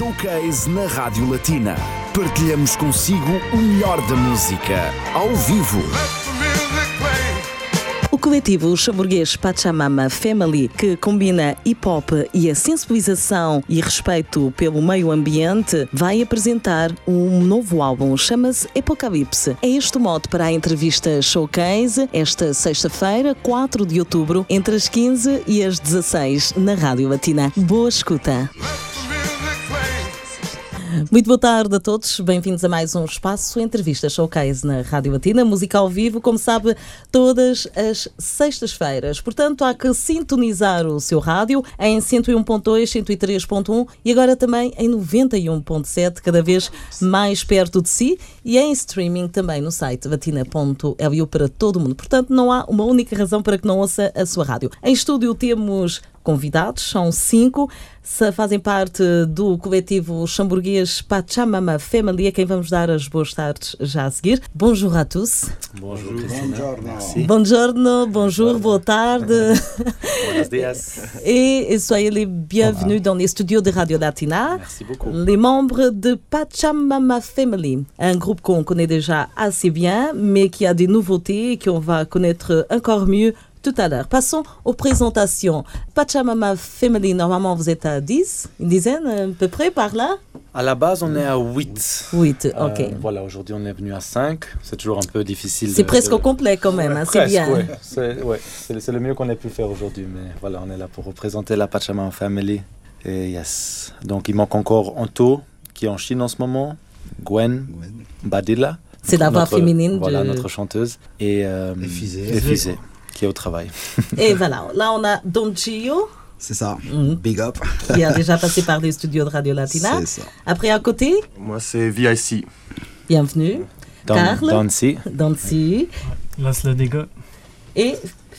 Showcase na Rádio Latina. Partilhamos consigo o melhor da música, ao vivo. O coletivo chaburguês Pachamama Family, que combina hip hop e a sensibilização e respeito pelo meio ambiente, vai apresentar um novo álbum, chama-se Apocalipse. É este o modo para a entrevista Showcase, esta sexta-feira, 4 de outubro, entre as 15 e as 16, na Rádio Latina. Boa escuta! Muito boa tarde a todos, bem-vindos a mais um espaço Entrevista Showcase na Rádio Latina, música ao vivo, como sabe, todas as sextas-feiras. Portanto, há que sintonizar o seu rádio em 101.2, 103.1 e agora também em 91.7, cada vez mais perto de si e em streaming também no site latina.lu para todo o mundo. Portanto, não há uma única razão para que não ouça a sua rádio. Em estúdio temos convidados, são cinco, fazem parte do coletivo chamburguês Pachamama Family, a quem vamos dar as boas tardes já a seguir. Bonjour à tous. Bonjour, Bonjour. Bonjour, bonjour, boa tarde. Buenos dias. Et soyez les bienvenus dans les studios de Radio Latina. Merci beaucoup. Les membres de Pachamama Family, un groupe qu'on connaît déjà assez bien, mais qui a des nouveautés et qu'on va connaître encore mieux tout à l'heure. Passons aux présentations. Pachamama Family, normalement vous êtes à 10, une dizaine à peu près par là? À la base, on est à 8. 8, ok. Euh, voilà, aujourd'hui, on est venu à 5. C'est toujours un peu difficile. C'est presque de- au complet quand même, hein, c'est bien. ouais. C'est ouais, c'est- c'est le mieux qu'on ait pu faire aujourd'hui. Mais voilà, on est là pour représenter la Pachamama Family. Et yes. Donc, il manque encore Anto, qui est en Chine en ce moment. Gwen, Badilla. C'est la voix féminine Voilà, de- notre chanteuse. Et, euh, Et Fizé. Qui est au travail. Et voilà, là on a Don Gio, C'est ça. Mhm. Big up. qui a déjà passé par les studios de Radio Latina. C'est ça. Après à côté, Moi, c'est VIC. bienvenue, Dans, Carl. Dancy Lance le dégât. et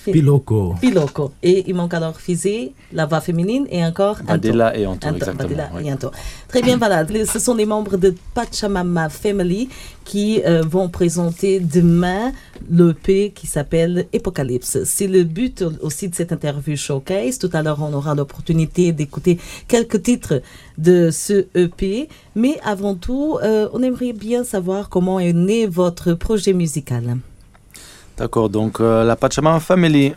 Piloco. Piloco. Et il manque alors Fizé, la voix féminine et encore. Badilla et Anto, Anto, exactement. Ouais. et Anto. Très bien, voilà. Ce sont les membres de Pachamama Family qui euh, vont présenter demain l'EP qui s'appelle Apocalypse. C'est le but aussi de cette interview showcase. Tout à l'heure, on aura l'opportunité d'écouter quelques titres de ce EP. Mais avant tout, euh, on aimerait bien savoir comment est né votre projet musical. D'accord, donc euh, la Pachamama Family,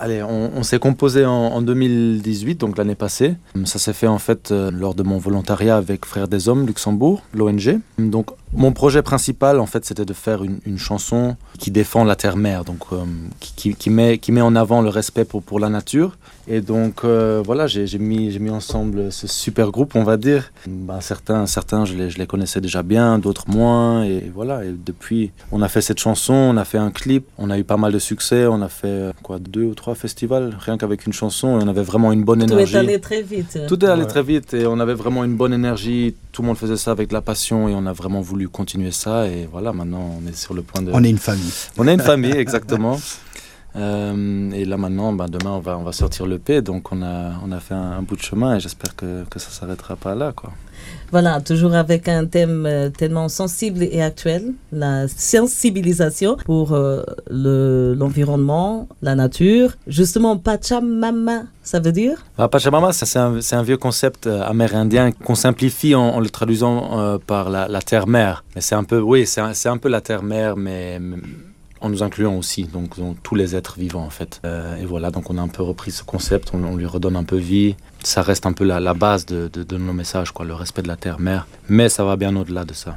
allez, on, s'est composé en, en 2018, donc l'année passée. Ça s'est fait en fait euh, lors de mon volontariat avec Frères des Hommes Luxembourg, l'ONG. Donc mon projet principal en fait c'était de faire une, chanson qui défend la terre-mère, donc euh, qui, qui- qui met, qui met en avant le respect pour, pour la nature. Et donc euh, voilà, j'ai mis, j'ai mis ensemble ce super groupe, on va dire. Ben, certains, certains je, les, je les connaissais déjà bien, d'autres moins. Et voilà, et depuis, on a fait cette chanson, on a fait un clip, on a eu pas mal de succès, on a fait euh, quoi, deux ou trois festivals, rien qu'avec une chanson, et on avait vraiment une bonne Tout énergie. est allé très vite. Tout est allé Ouais. très vite et on avait vraiment une bonne énergie. Tout le monde faisait ça avec de la passion et on a vraiment voulu continuer ça. Et voilà, maintenant on est sur le point de. On est une famille. On est une famille, exactement. Euh, et là maintenant, ben, demain on va, on va sortir l'EP. Donc on a, on a fait un, un bout de chemin et j'espère que, que ça s'arrêtera pas là. Quoi. Voilà, toujours avec un thème euh, tellement sensible et actuel, la sensibilisation pour euh, le- l'environnement, la nature. Justement, Pachamama, ça veut dire? Ah, Pachamama, ça, c'est un, c'est un vieux concept euh, amérindien qu'on simplifie en, en le traduisant par la, la terre-mère. Mais c'est un peu, oui, c'est un, c'est un peu la terre-mère, mais, mais en nous incluant aussi, donc, donc tous les êtres vivants en fait. Euh, et voilà, donc on a un peu repris ce concept, on, on lui redonne un peu vie. Ça reste un peu la, la base de, de, de nos messages, quoi, le respect de la terre-mère. Mais ça va bien au-delà de ça.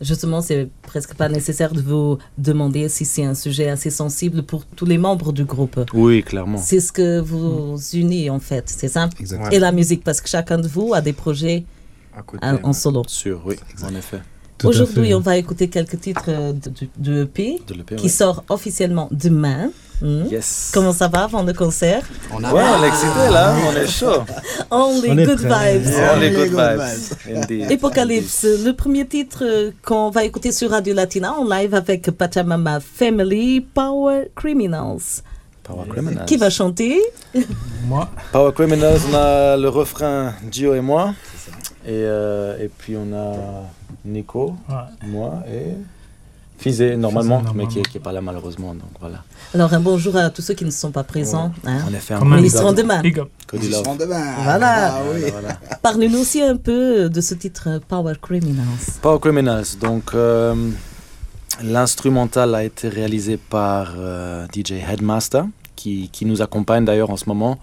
Justement, c'est presque pas nécessaire de vous demander si c'est un sujet assez sensible pour tous les membres du groupe. Oui, clairement. C'est ce que vous unit en fait, c'est ça? Exactement. Et la musique, parce que chacun de vous a des projets À côté. en, en solo. Sûr, oui, en effet. Aujourd'hui, on va écouter quelques titres euh, de, de- de EP De l'EP, qui ouais. sort officiellement demain. Hmm. Yes. Comment ça va avant le concert? On a Ouais, on est excité là, on est chaud. Only On good prêt. vibes. Only good good vibes. Apocalypse, le premier titre euh, qu'on va écouter sur Radio Latina en live avec Pachamama Family Power Criminals. Power Criminals. Qui va chanter? Moi, Power Criminals, on a le refrain Gio et moi. Et, euh, et puis on a Nico, ouais. moi et Fisé normalement, mais qui, normalement. qui est pas là malheureusement. Donc voilà. Alors un bonjour à tous ceux qui ne sont pas présents. hein. On a fait un. Mais ils seront demain. Ils seront demain. Voilà. Ah oui. Voilà, voilà. Parlez-nous aussi un peu de ce titre Power Criminals. Power Criminals. Donc, euh, l'instrumental a été réalisé par euh, DJ Headmaster, qui, qui nous accompagne d'ailleurs en ce moment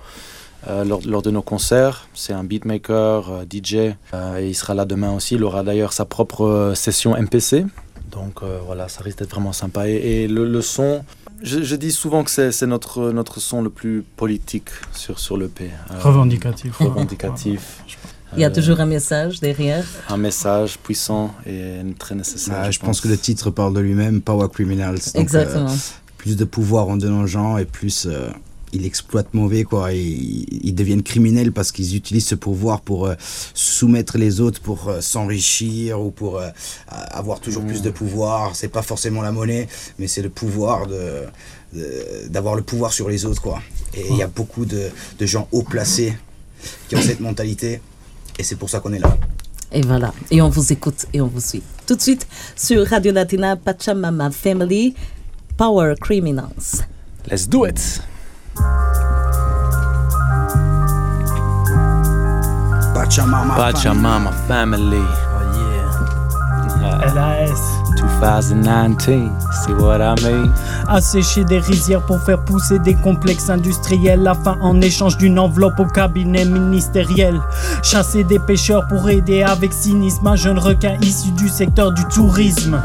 euh, lors, lors de nos concerts. C'est un beatmaker, euh, DJ, et il sera là demain aussi. Il aura d'ailleurs sa propre session MPC. Donc voilà, ça risque d'être vraiment sympa. Et, et le, le son, je, je dis souvent que c'est notre, notre son le plus politique sur, sur l'EP. Revendicatif. Revendicatif. Il y a Euh, toujours un message derrière. un message puissant et très nécessaire. Ah, je pense que le titre parle de lui-même, Power Criminals. Donc, Exactement. euh, plus de pouvoir on donne aux gens et plus euh, ils exploitent mauvais quoi. Ils, ils deviennent criminels parce qu'ils utilisent ce pouvoir pour euh, soumettre les autres, pour euh, s'enrichir ou pour euh, avoir toujours plus de pouvoir. C'est pas forcément la monnaie, mais c'est le pouvoir de de- d'avoir le pouvoir sur les autres quoi. Et il y a beaucoup de, de gens haut placés qui ont cette mentalité et c'est pour ça qu'on est là. Et voilà. Et on vous écoute et on vous suit. Tout de suite sur Radio Latina Pachamama Family Power Criminals. Let's do it! Pachamama. Pachamama family. Uh, LAS. 2019, see what I mean? Assécher des rizières pour faire pousser des complexes industriels. La fin en échange d'une enveloppe au cabinet ministériel. Chasser des pêcheurs pour aider avec cynisme un jeune requin issu du secteur du tourisme.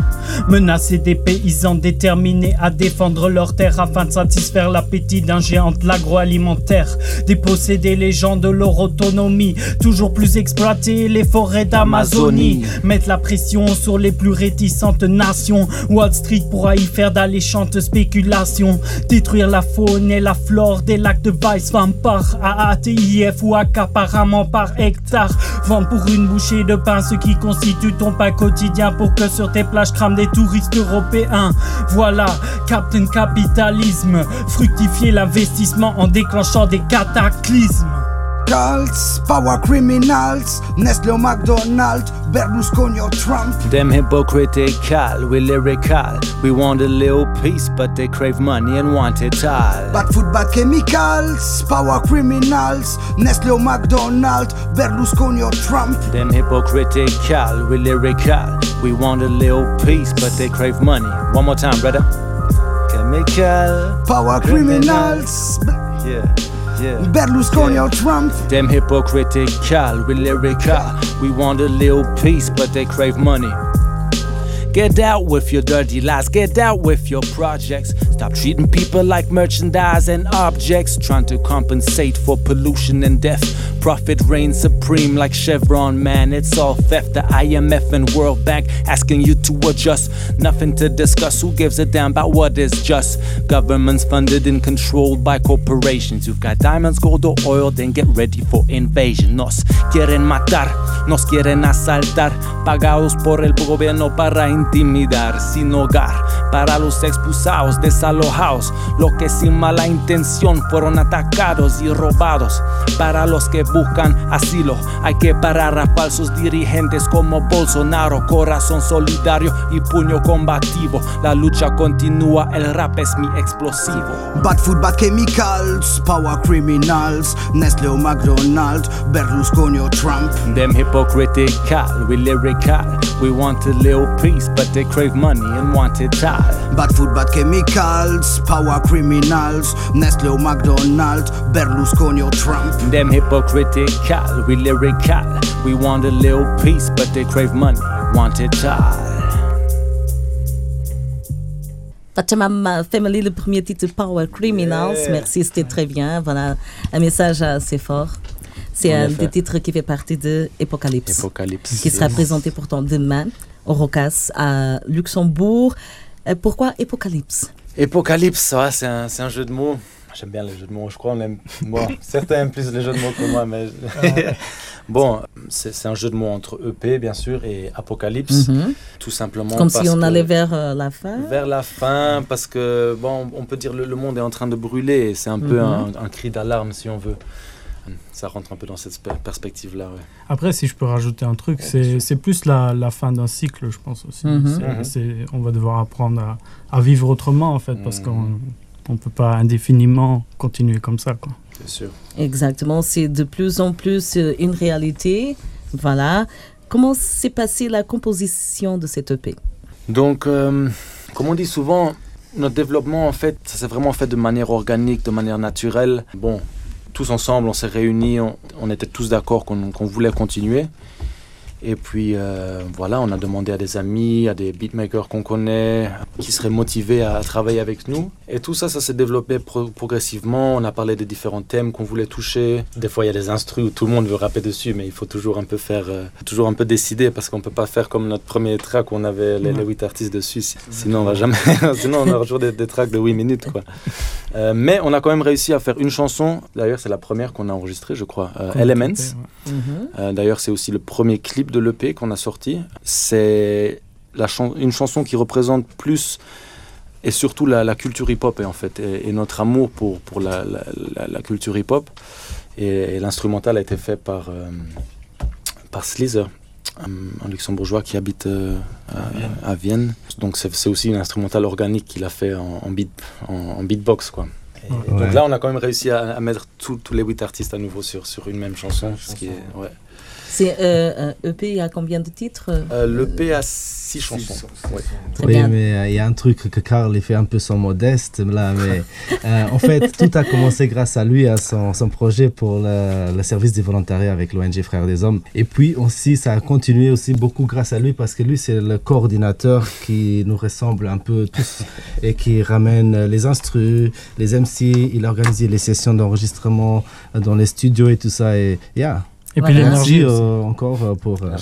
Menacer des paysans déterminés à défendre leurs terres afin de satisfaire l'appétit d'un géant de l'agroalimentaire. Déposséder les gens de leur autonomie. Toujours plus exploiter les forêts d'Amazonie. Mettre la pression sur les plus réticentes nations. Wall Street pourra y faire d'alléchantes spéculations. Détruire la faune et la flore des lacs de Weisswam par AATIF ou accaparement par hectare. Vendre pour une bouchée de pain ce qui constitue ton pain quotidien pour que sur tes plages crament des touristes européens. Voilà, Captain Capitalisme. Fructifier l'investissement en déclenchant des cataclysmes. Cults, power criminals, Nestle McDonald's, Berlusconi or Trump. Them hypocritical, we lyrical. We want a little peace, but they crave money and want it all. Bad food, bad chemicals, power criminals, Nestle McDonald's, Berlusconi or Trump. Them hypocritical, we lyrical. We want a little peace, but they crave money. One more time, brother. Chemical. Power criminals, Yeah, yeah. Berlusconi or Trump. Them hypocritical, we lyrical. We want a little peace, but they crave money. Get out with your dirty lies, get out with your projects. Stop treating people like merchandise and objects, trying to compensate for pollution and death. Profit reigns supreme like Chevron, man. It's all theft. The IMF and World Bank asking you to adjust. Nothing to discuss. Who gives a damn about what is just? Governments funded and controlled by corporations. You've got diamonds, gold, or oil, then get ready for invasion. Nos quieren matar, nos quieren asaltar. Pagados por el gobierno para intimidar. Sin hogar, para los expulsados, desalojados. Los que sin mala intención fueron atacados y robados. Para los que buscan asilo, hay que parar a falsos dirigentes como Bolsonaro. Corazón solidario y puño combativo. La lucha continúa, el rap es mi explosivo. Bad food, bad chemicals, power criminals, Nestle or McDonald's, Berlusconi or Trump. Them hypocritical, we lyrical. We want a little peace, but they crave money and want it all. Bad food, bad chemicals, power criminals, Nestle or McDonald's, Berlusconi or Trump. Them hypocritical, we lyrical. We want a little peace, but they crave money, want it all. Pachamama Family, le premier titre Power Criminals. Yeah. Merci, c'était très bien. Voilà, un message assez fort. C'est un des titres qui fait partie de Apocalypse, Apocalypse. qui sera présenté pourtant demain au Rocas à Luxembourg. Euh, Pourquoi Apocalypse? Apocalypse, ouais, c'est un, jeu de mots. J'aime bien les jeux de mots, je crois. On aime, bon, certains aiment plus les jeux de mots que moi, mais. bon, c'est un jeu de mots entre EP, bien sûr, et Apocalypse. Mhm. Tout simplement. Comme si on allait vers euh, la fin. Vers la fin, parce que, bon, on peut dire le, le monde est en train de brûler. C'est un peu Mhm. un, un cri d'alarme, si on veut. Ça rentre un peu dans cette spe- perspective-là. ouais. Après, si je peux rajouter un truc, c'est c'est plus la, la fin d'un cycle, je pense aussi. Mhm. Mhm. on va devoir apprendre à, à vivre autrement, en fait, parce Mhm. qu'on ne peut pas indéfiniment continuer comme ça. Quoi. C'est sûr. Exactement, c'est de plus en plus euh, une réalité. Voilà. Comment s'est passée la composition de cette EP Donc, euh, comme on dit souvent, notre développement, en fait, ça s'est vraiment fait de manière organique, de manière naturelle. Bon, tous ensemble, on s'est réunis, on, était tous d'accord qu'on voulait continuer. Et puis, euh, voilà, on a demandé à des amis, à des beatmakers qu'on connaît, qui seraient motivés à travailler avec nous. Et tout ça, ça s'est développé pro- progressivement. On a parlé des différents thèmes qu'on voulait toucher. Des fois, il y a des instrus où tout le monde veut rapper dessus, mais il faut toujours un peu faire, euh, toujours un peu décider parce qu'on peut pas faire comme notre premier track où on avait les, les 8 artistes dessus. Si- Sinon, on va jamais. Sinon, on aura toujours des, des tracks de 8 minutes, quoi. Euh, mais on a quand même réussi à faire une chanson. D'ailleurs, c'est la première qu'on a enregistrée, je crois. Elements. D'ailleurs, c'est aussi le premier clip de l'EP qu'on a sorti. C'est chan- une chanson qui représente plus et surtout la, la culture hip-hop et, en fait, et, et notre amour pour, pour la, la- la- la culture hip-hop. Et, et l'instrumental a été fait par, euh, par Sleazer, un, luxembourgeois qui habite euh, à, à Vienne. Donc c'est aussi une instrumentale organique qu'il a fait en, en, beat, en, en beatbox. Quoi. Et Ouais. Donc là, on a quand même réussi à, à mettre tous tous les huit artistes à nouveau sur, sur une même chanson. Ce qui est, ouais. C'est euh, un EP, il y a combien de titres Euh, L'EP a six chansons. Ouais. Très oui, bien. mais euh, il y a un truc que Karl il fait un peu son modeste là, mais euh, en fait tout a commencé grâce à lui, à son, son projet pour le, le service des volontariats avec l'ONG Frères des Hommes. Et puis aussi ça a continué aussi beaucoup grâce à lui parce que lui c'est le coordinateur qui nous ressemble un peu tous et qui ramène les instrus, les MC, il a organisé les sessions d'enregistrement dans les studios et tout ça et yeah. Et puis l'énergie euh, encore euh, pour euh,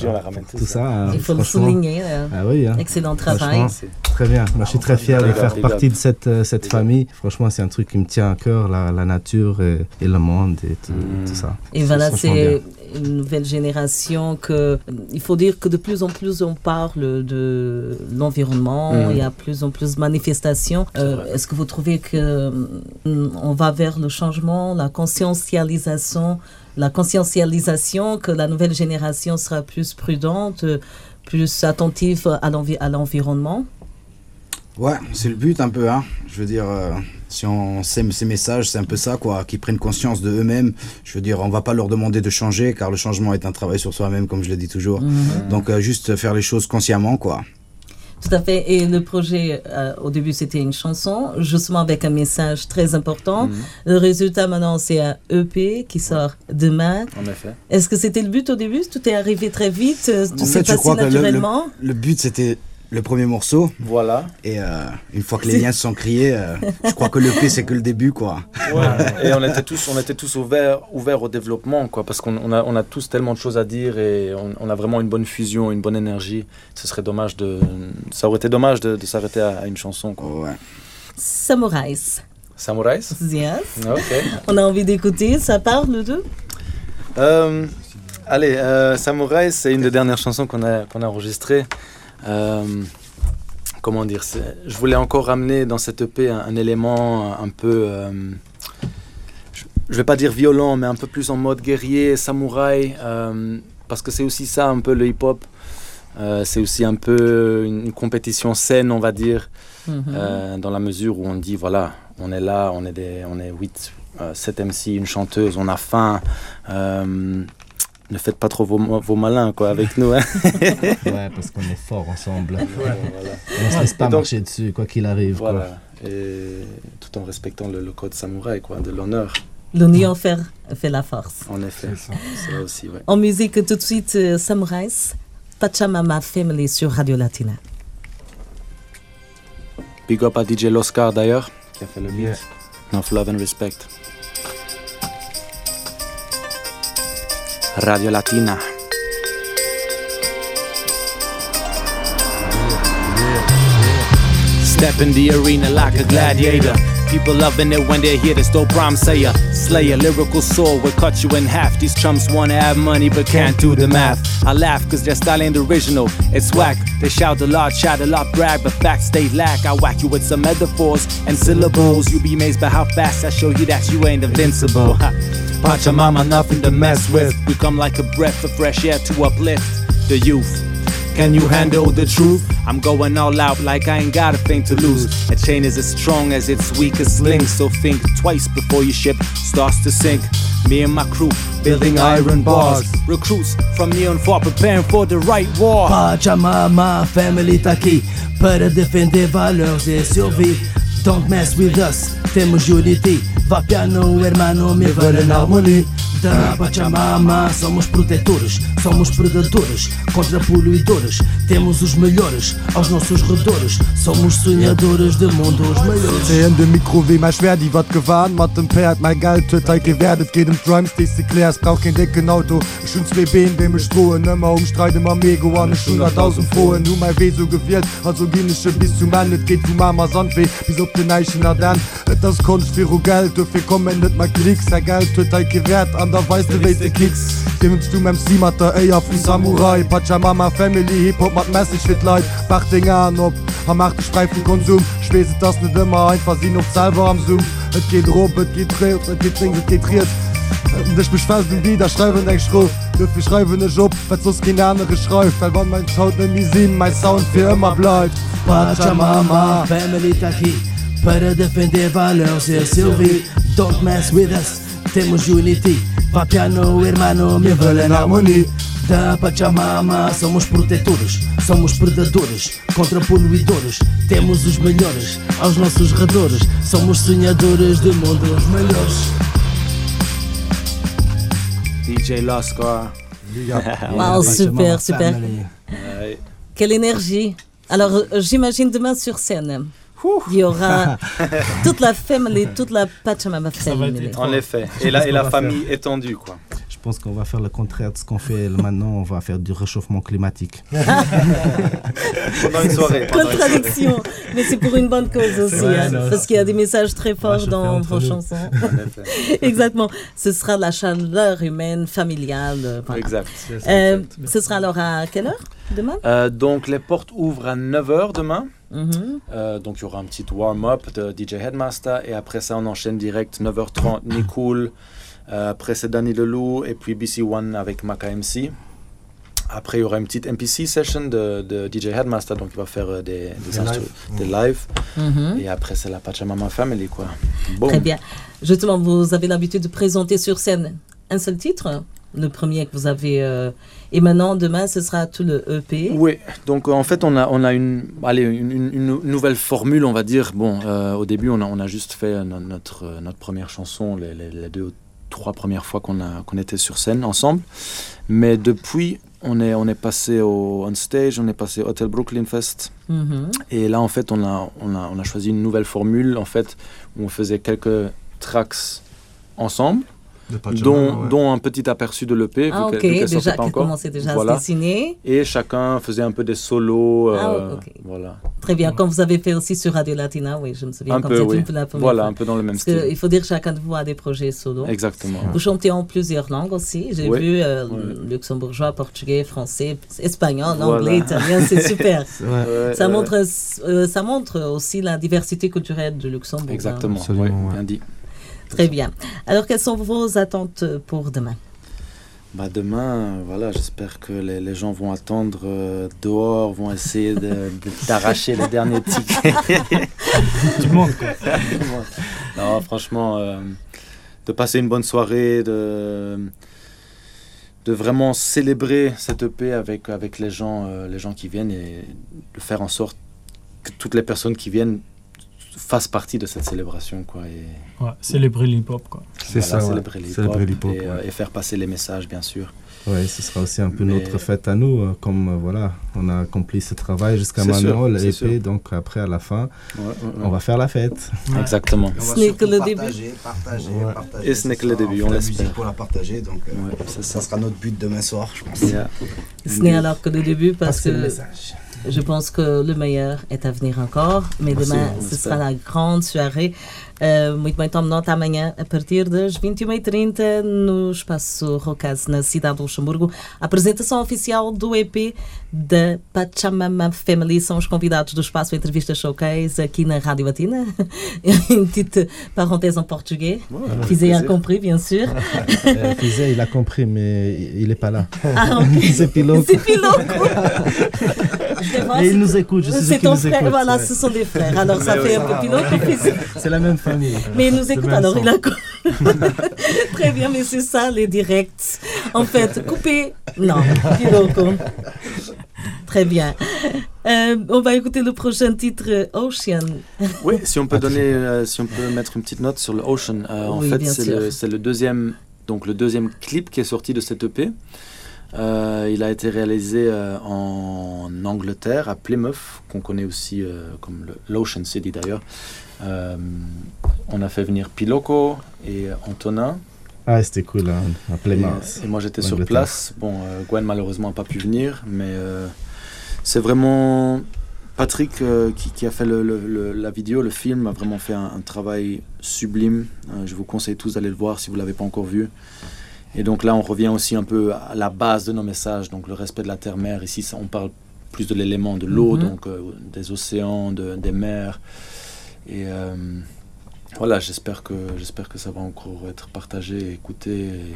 tout ça. hein, Il faut le souligner. euh, Ah oui, hein. Excellent travail. Très bien. Moi, je suis très fier de faire partie de cette, famille. Franchement, c'est un truc qui me tient à cœur, la, la nature et, et le monde et tout, Mm. tout ça. Et voilà, c'est une nouvelle génération que il faut dire que de plus en plus on parle de l'environnement, il y a plus en plus de manifestations. Euh. Est-ce que vous trouvez que mm, on va vers le changement, la conscientisation, la conscientisation que la nouvelle génération sera plus prudente, euh, plus attentive à l'envi- à l'environnement Ouais, c'est le but un peu, hein. Je veux dire, euh, si on sème ces messages, c'est un peu ça, quoi, qu'ils prennent conscience de eux-mêmes. Je veux dire, on va pas leur demander de changer, car le changement est un travail sur soi-même, comme je le dis toujours. Donc, euh, juste faire les choses consciemment, quoi. Tout à fait. Et le projet, euh, au début, c'était une chanson, justement avec un message très important. Mhm. Le résultat maintenant, c'est un EP qui sort demain. En effet. Est-ce que c'était le but au début? Tout est arrivé très vite euh, Tout s'est passé le- naturellement? Le but, c'était le premier morceau, Voilà. et euh, une fois que les liens se sont criés, euh, je crois que le P, c'est que le début, quoi. Et on était tous, on était tous ouverts, ouverts au développement, quoi, parce qu'on on a, on a tous tellement de choses à dire et on, on a vraiment une bonne fusion, une bonne énergie. Ce serait dommage de, ça aurait été dommage de, de s'arrêter à, à une chanson, quoi. Ouais. Samurais. Samurais. Yes. Ok. On a envie d'écouter. Ça parle de Euh, allez, euh, Samurai, c'est une des dernières chansons qu'on a, qu'on a enregistrées. Euh, comment dire Je voulais encore ramener dans cette EP un, un élément un peu. euh, je, je vais pas dire violent, mais un peu plus en mode guerrier, samouraï. euh, parce que c'est aussi ça un peu le hip-hop. Euh, c'est aussi un peu une compétition saine, on va dire. Mhm. Euh, dans la mesure où on dit voilà, on est là, on est, des, on est 8, 7 MC, une chanteuse, on a faim. Ne faites pas trop vos, vos malins quoi, avec nous. hein. Ouais, parce qu'on est fort ensemble. On se laisse pas donc- marcher dessus, quoi qu'il arrive. quoi. voilà. Et tout en respectant le, le code samouraï, quoi, de l'honneur, L'union fait, fait la force. en effet. C'est aussi, ouais. En musique, tout de suite, euh, Samurais, Pachamama Family sur Radio Latina. Big up à DJ Loscar d'ailleurs, qui a fait le beat. Enough love and respect. Radio Latina. Step in the arena like a gladiator. People loving it when they hear this dope rhyme say a slayer, lyrical soul will cut you in half. These chumps wanna have money but can't do the math. I laugh cause their style ain't original, it's whack. They shout a lot, shout a lot, brag, but facts they lack. I whack you with some metaphors and syllables. You'll be amazed by how fast I show you that you ain't invincible. Ha. Pachamama, nothing to mess with. We come like a breath of fresh air to uplift the youth. Can you handle the truth? I'm going all out like I ain't got a thing to lose. A chain is as strong as its weakest link, so think twice before your ship starts to sink. Me and my crew building iron bars. Recruits from neon far preparing for the right war. Pachamama, family tá aqui para defender valores e survie. Don't mess with us, temos unity. Vá piano, hermano, me vale na harmonia. Da Pachamama, somos protetores, somos predadores contra poluidores. Temos os melhores aos nossos redores. Somos sonhadores de mundos melhores. Sehen de Mikro wie mein schwer die wat gewarnt mat dem Pferd mein Geld total gewerdet geht dem Drums die klärs brauch kein decken Auto schon zwei Been dem strohen immer umstreite ma mego an 100.000 frohen nu mein weh so gewählt also genische bis zu man geht du Mama Sandweh bis op den neichen dann das Kunst vir Geld dofir kommen net mat Krigs er Geld huet gewährt an der weiße Wese Kicks. Dimmst du meinem mem Simater Eier vum Samurai. Pachamama Family Hip Hop mat Message mit Leid, Bach Ding an ob, am macht spreifen Konsum. Speet das nicht immer ein Versinn noch selber am Zoom. Es geht Rob es geht tre es geht trinkt et getriert Dich beschwzen wie der schreiben eng schrof Duf ich schreiben ne Job sonst gen andere schreif Weil wann mein Schaut nicht sinn mein Sound für immer bleibt. Pachamama Family Taki para defender valores e survie. Don't mess with us, temos unity. Vá piano, hermano, me vale na harmonia. Da Pachamama, somos protetores, somos predadores contra poluidores. Temos os melhores aos nossos redores. Somos sonhadores de mundos melhores. DJ Lascar. Wow, super, super. Quelle énergie. Alors, euh, j'imagine demain sur scène, il y aura toute la famille, toute la Pachamama family. En effet. Et la, et la famille étendue, quoi. Je pense qu'on va faire le contraire de ce qu'on fait maintenant. On va faire du réchauffement climatique. Pendant une soirée. pendant une soirée. Contradiction, mais c'est pour une bonne cause aussi, hein, non, parce qu'il y a des messages très forts dans vos nous. chansons. Exactement. Ce sera la chaleur humaine, familiale. euh, voilà. Exact. Euh, ce sera alors à quelle heure demain? Euh, donc les portes ouvrent à 9h demain. Mhm. Euh, donc il y aura un petit warm-up de DJ Headmaster et après ça on enchaîne direct 9h30 Nicool. Euh, après c'est Danny Leloup et puis BC One avec Maka MC. Après il y aura une petite MPC session de, de DJ Headmaster donc il va faire euh, des, des, Des instru- live. des live. Mhm. Et après c'est la Pachamama Family quoi. Bon. Très bien. Justement, vous avez l'habitude de présenter sur scène un seul titre, le premier que vous avez. euh, et maintenant, demain, ce sera tout le EP. Oui, donc en fait on a, on a une, allez, une, une- une nouvelle formule, on va dire. Bon, euh, au début on a, on a juste fait no- notre, euh, notre première chanson, les, les- les deux ou trois premières fois qu'on qu'on était sur scène ensemble. Mais depuis, on est, on est passé au on stage, on est passé au Hotel Brooklyn Fest. Mhm. Et là en fait on a, on a, on a choisi une nouvelle formule en fait où on faisait quelques tracks ensemble. Dont, ouais. dont un petit aperçu de l'EP, Ah, vu ok, qu'elle vu déjà, pas encore. déjà à se dessiner. Et chacun faisait un peu des solos. Ah, euh, ok. Voilà. Très bien, comme vous avez fait aussi sur Radio Latina, oui, je me souviens Un quand peu, c'était oui. une peu la première Voilà, fois. un peu dans le même Parce style. qu'il faut dire que chacun de vous a des projets solo. Exactement. Vous chantez en plusieurs langues aussi. J'ai Oui. vu euh, Oui. luxembourgeois, portugais, français, espagnol, Voilà. anglais, italien, c'est super. Ouais, ça, ouais. montre, euh, ça montre aussi la diversité culturelle du Luxembourg. hein. Exactement, Absolument, ouais, ouais. bien dit. Très bien. Alors, quelles sont vos attentes pour demain? Bah demain, euh, voilà, j'espère que les, les gens vont attendre euh, dehors, vont essayer de- de- d'arracher les derniers tickets. Du monde, quoi. Non, franchement, euh, de passer une bonne soirée, de, de vraiment célébrer cette EP avec, avec les, gens, euh, les gens qui viennent et de faire en sorte que toutes les personnes qui viennent fassent partie de cette célébration. Quoi, et, Ouais, célébrer l'hip-hop, quoi. C'est ça, ouais. célébrer l'hip-hop Célébrer l'hip-hop, et, euh, et faire passer les messages, bien sûr. Ouais, ce sera aussi un peu Mais- notre fête à nous, euh, comme euh, voilà, on a accompli ce travail jusqu'à maintenant, l'épée, donc après à la fin, Ouais, ouais, ouais. on va faire la fête. Exactement. On Ce n'est que le début. partager, Partager, Ouais. partager. Et ce n'est que le on début, on la l'espère. musique pour la partager, donc euh, ça ça. sera notre but demain soir, je pense. Yeah. Ce n'est alors que le début parce Passer le que message. Je pense que le meilleur est à venir encore, mais Merci, demain, ce sera la grande soirée. Uh, muito bem, tome nota amanhã, a partir das 21h30, no Espaço Rocase, na cidade de Luxemburgo. A apresentação oficial do EP da Pachamama Family são os convidados do Espaço Entrevista Showcase aqui na Rádio Latina. Petite parenthèse en portugais. avec Fizé a compris, bien sûr. Fizet, il a compris, mais il n'est pas là. Ah, ok. C'est pilote. C'est pilote. Et il nous écoute, je sais C'est ton frère, écoute, voilà, ouais. ce sont des frères. Alors ça fait un peu pilote C'est la même Mais il nous écoute, alors il a. Très bien, mais c'est ça, les directs. En fait, coupé. Non, Piloco. Très bien. Euh, on va écouter le prochain titre, Ocean. Oui, si on peut donner, euh, si on peut mettre une petite note sur le Ocean. Euh, en fait, c'est le, c'est le deuxième, donc le deuxième clip qui est sorti de cette EP. Euh, il a été réalisé euh, en Angleterre, à Plymouth, qu'on connaît aussi euh, comme l'Ocean City d'ailleurs. On a fait venir Piloco et Antonin. Ah, c'était cool, hein, à Plymouth. Et, et moi j'étais sur place. Bon, Gwen malheureusement n'a pas pu venir, mais c'est vraiment Patrick qui, qui a fait le- le- le- la vidéo, le film, a vraiment fait un, un travail sublime. Je vous conseille tous d'aller le voir si vous ne l'avez pas encore vu. Et donc là, on revient aussi un peu à la base de nos messages, donc le respect de la terre-mer. Ici, ça- on parle plus de l'élément de l'eau, Mhm. donc euh, des océans, de- des mers. Et euh, voilà, j'espère que, j'espère que ça va encore être partagé, écouté et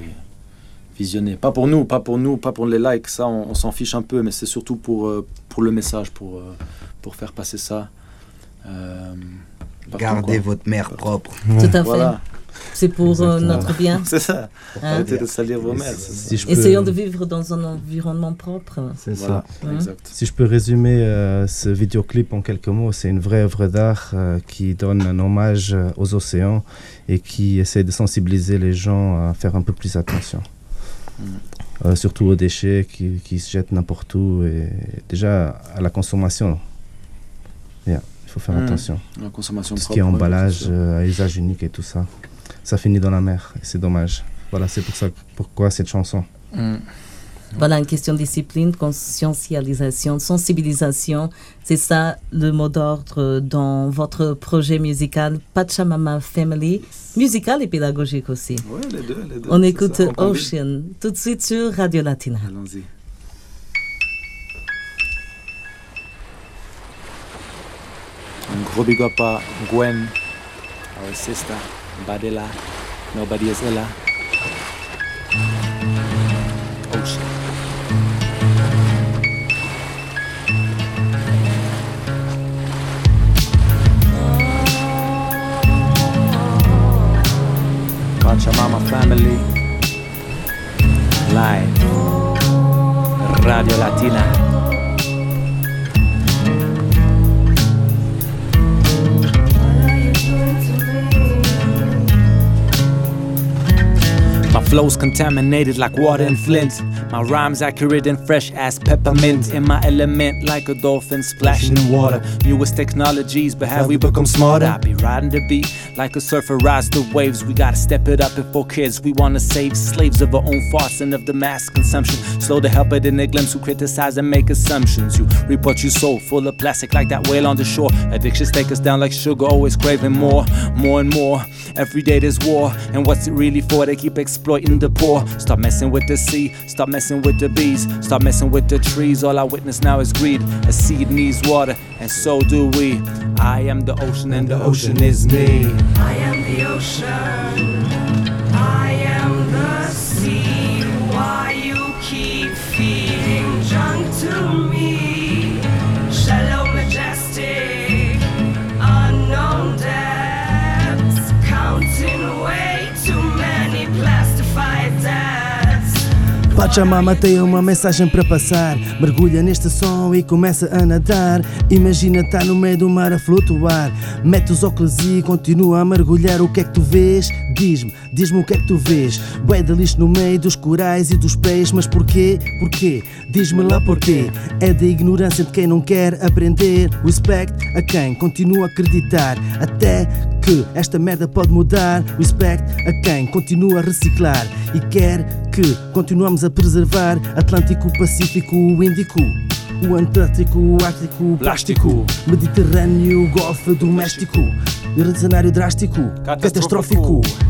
visionné. Pas pour nous, pas pour nous, pas pour les likes, ça on, on s'en fiche un peu, mais c'est surtout pour, euh, pour le message, pour, euh, pour faire passer ça. Euh, Gardez quoi. votre mère propre. Tout à fait. Voilà. C'est pour euh, notre bien. C'est ça. Hein? Arrêter de salir vos mères. Si peux- Essayons de vivre dans un environnement propre. C'est Voilà, ça. Hein? exact. Si je peux résumer euh, ce vidéoclip en quelques mots, c'est une vraie œuvre d'art euh, qui donne un hommage euh, aux océans et qui essaie de sensibiliser les gens à faire un peu plus attention. Euh, surtout aux déchets qui, qui se jettent n'importe où et déjà à la consommation. Yeah, il faut faire Mm. attention. La consommation Tout ce qui est emballage euh, à usage unique et tout ça, ça finit dans la mer et c'est dommage. Voilà, c'est pour ça pourquoi cette chanson. Mm. Voilà une question de discipline, consciencialisation, sensibilisation. C'est ça le mot d'ordre dans votre projet musical Pachamama Family, musical et pédagogique aussi. Ouais, les deux, les deux, On écoute ça, on combine. Ocean tout de suite sur Radio Latina. Allons-y. Un gros big up à Gwen, our sister, Badela, nobody is illa. Ocean. Oh, Pachamama family. Live. Radio Latina. Flow's contaminated like water in Flint. My rhymes accurate and fresh as peppermint. In my element like a dolphin splashing in water. Newest technologies, but have we become smarter? I be riding the beat like a surfer rides the waves. We gotta step it up before kids. We wanna save slaves of our own thoughts and of the mass consumption. Slow to help it in the glimpse who criticize and make assumptions. You reap what you sow, full of plastic like that whale on the shore. Addictions take us down like sugar, always craving more, more and more. Every day there's war, and what's it really for? They keep exploiting the poor. Stop messing with the sea, stop messing with the bees, stop messing with the trees. All I witness now is greed. A seed needs water, and so do we. I am the ocean, and the ocean is me. I am the ocean. I am the sea. Why you keep feeding junk to Pachamama tem uma mensagem para passar. Mergulha neste som e começa a nadar. Imagina estar no meio do mar a flutuar. Mete os óculos e continua a mergulhar. O que é que tu vês? Diz-me, diz-me o que é que tu vês. Bué de lixo no meio dos corais e dos peixes. Mas porquê? Porquê? Diz-me lá porquê. É da ignorância de quem não quer aprender. Respect a quem continua a acreditar. Até que esta merda pode mudar. Respect a quem continua a reciclar e quer que continuamos a preservar Atlântico, Pacífico, o Índico. O Antártico, o Ártico, plástico. Mediterrâneo, Golfo doméstico. Cenário drástico, catastrófico. I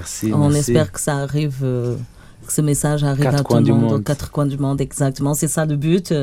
Merci. On merci. espère que ça arrive, euh, que ce message arrive Quatre à tout le monde, aux quatre coins du monde, exactement. C'est ça le but.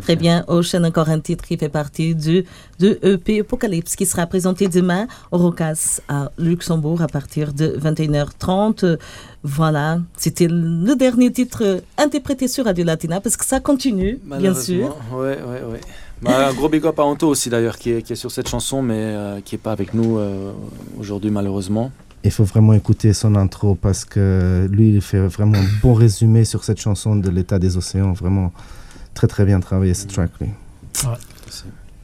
Très bien. Ocean, encore un titre qui fait partie du, de EP Apocalypse qui sera présenté demain au Rocas à Luxembourg à partir de 21h30. Euh, Voilà, c'était le dernier titre interprété sur Radio Latina parce que ça continue, bien sûr. Ouais, ouais. Bah, un gros big up à Anto aussi d'ailleurs, qui est, qui est sur cette chanson, mais euh, qui n'est pas avec nous euh, aujourd'hui malheureusement. Il faut vraiment écouter son intro parce que lui, il fait vraiment un bon résumé sur cette chanson de l'état des océans. Vraiment très très bien travaillé ce track. Lui.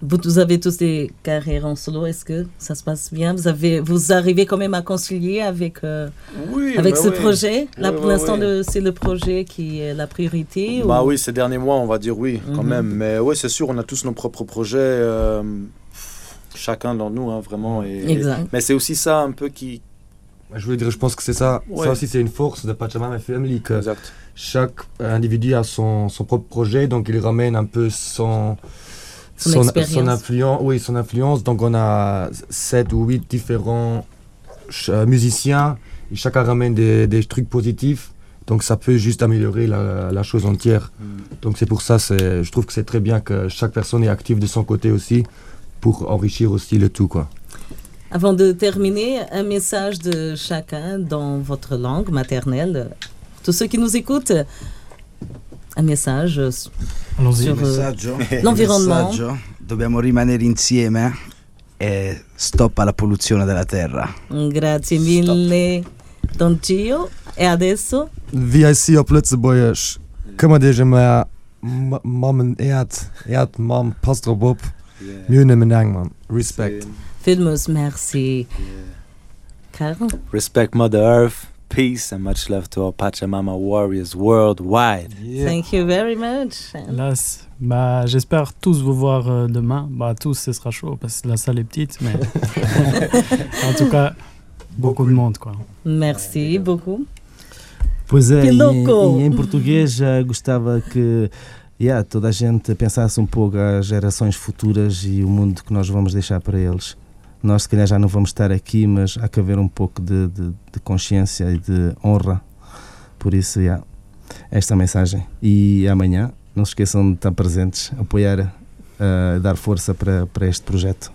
Vous, vous avez tous des carrières en solo, est-ce que ça se passe bien? Vous, avez, vous arrivez quand même à concilier avec, euh, Oui, avec bah ce oui. projet? Là, Ouais, pour l'instant, c'est le projet qui est la priorité Bah ou- oui, ces derniers mois, on va dire oui, quand Mhm. même. Mais oui, c'est sûr, on a tous nos propres projets, euh, chacun dans nous, hein, vraiment. Et, Exact. mais c'est aussi ça un peu qui. Je voulais dire, je pense que c'est ça. Ouais. Ça aussi, c'est une force de Pachamama Family. Que Exact. chaque individu a son, son propre projet, donc il ramène un peu son. Son influence, oui, son influence. Donc on a sept ou huit différents ch- euh, musiciens et chacun ramène des, des trucs positifs. Donc ça peut juste améliorer la, la chose entière. Donc c'est pour ça, c'est- je trouve que c'est très bien que chaque personne est active de son côté aussi pour enrichir aussi le tout. Quoi. Avant de terminer, un message de chacun dans votre langue maternelle. Tous ceux qui nous écoutent, un message sur euh, l'environnement. Dobbiamo rimanere insieme e stop alla polluzione della terra. Grazie mille, Don Gio. E adesso? VIC op Lützeburg. Kummer Di me Mammen Erd Erd Mam Pastor Bob eng man. Respekt. Filmus, merci. Karl? Respect Mother Earth, peace, and much love to our Pachamama warriors worldwide. Thank you very much. C'est- bah, j'espère tous vous voir euh, demain. Bah, tous, ce sera chaud parce que la salle est petite, mais en tout cas, beaucoup de monde, quoi. Merci beaucoup. Pois é, Que e, e em português já gostava que yeah, toda a gente pensasse um pouco às gerações futuras e o mundo que nós vamos deixar para eles. Nós, se calhar, já não vamos estar aqui, mas há que haver um pouco de, de, de consciência e de honra. Por isso, yeah, esta mensagem. E amanhã, não se esqueçam de estar presentes, apoiar, uh, dar força para, para este projeto.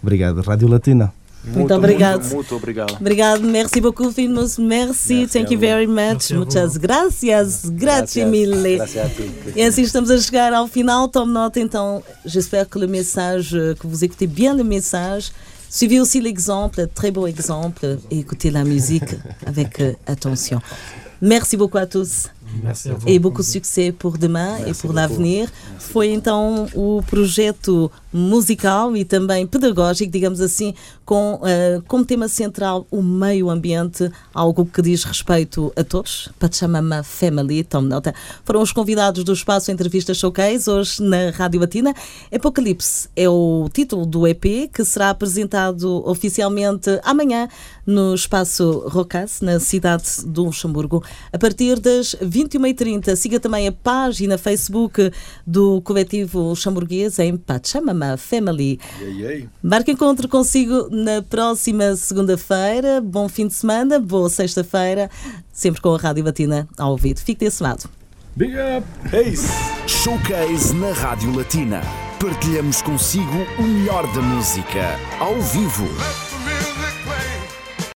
Obrigado. Rádio Latina. Muito obrigado. Muito, muito obrigado. Obrigado, merci beaucoup, Filmus. Merci, Merci thank you very much. Merci. Muchas gracias. Grazie mille. Grazie a tutti. Et ainsi, estamos a chegar ao final. Tome note, então. J'espère que le message, que vous écoutez bien le message. Suivez aussi l'exemple, très beau exemple, et écoutez la musique avec euh, attention. Merci beaucoup à tous. Merci. E beaucoup de succès por demain e por l'avenir. Foi então o projeto musical e também pedagógico, digamos assim, com eh, como tema central o meio ambiente, algo que diz respeito a todos. Pachamama Family, tome nota. Foram os convidados do Espaço Entrevista Showcase, hoje na Rádio Latina. Apocalipse é o título do EP que será apresentado oficialmente amanhã no Espaço Rocas, na cidade de Luxemburgo, a partir das 21h30. Siga também a página Facebook do coletivo luxemburguês em Pachamama Family. Marque encontro consigo na próxima segunda-feira. Bom fim de semana, boa sexta-feira, sempre com a Rádio Batina ao ouvido. Fique desse lado. Big up! Peace! Showcase na Rádio Latina. Partilhamos consigo o melhor da música, ao vivo.